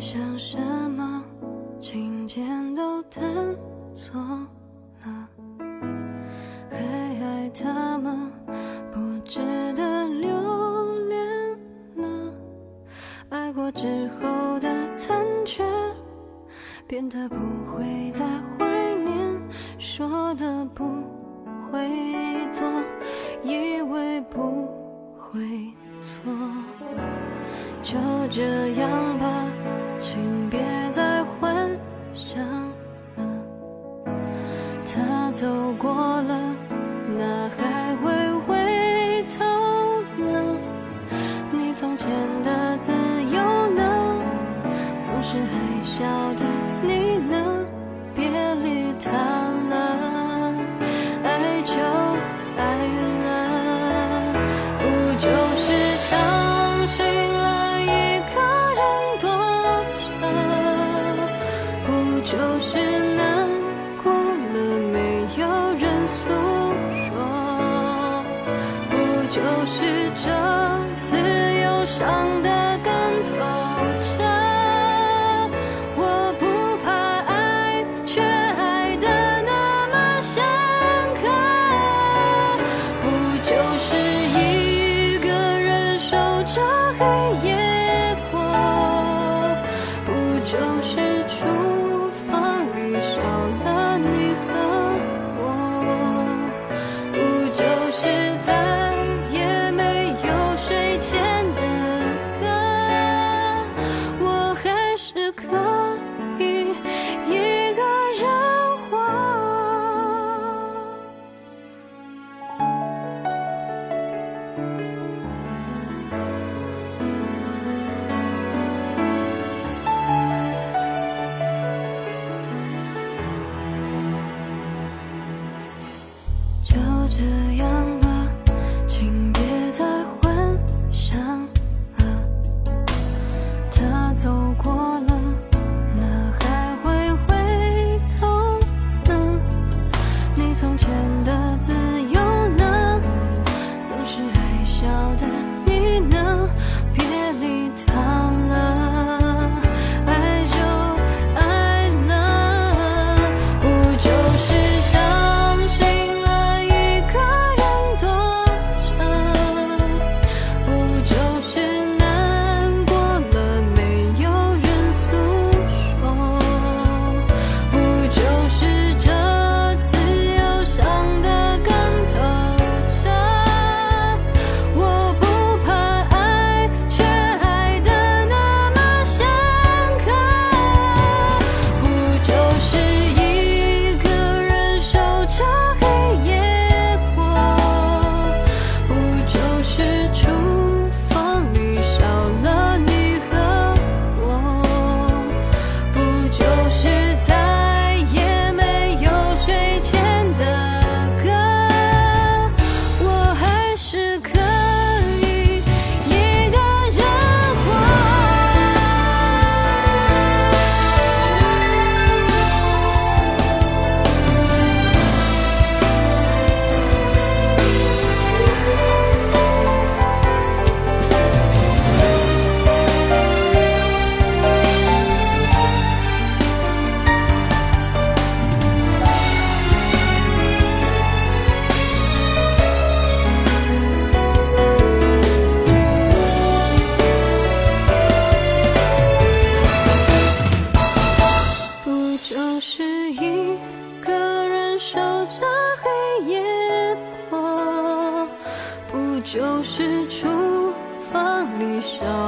想什么，琴键都弹错了，还爱他吗？不值得留恋了，爱过之后的残缺，变得不会再怀念，说的不会做，以为不会错，就这样吧。就是这次忧伤的就是厨房里烧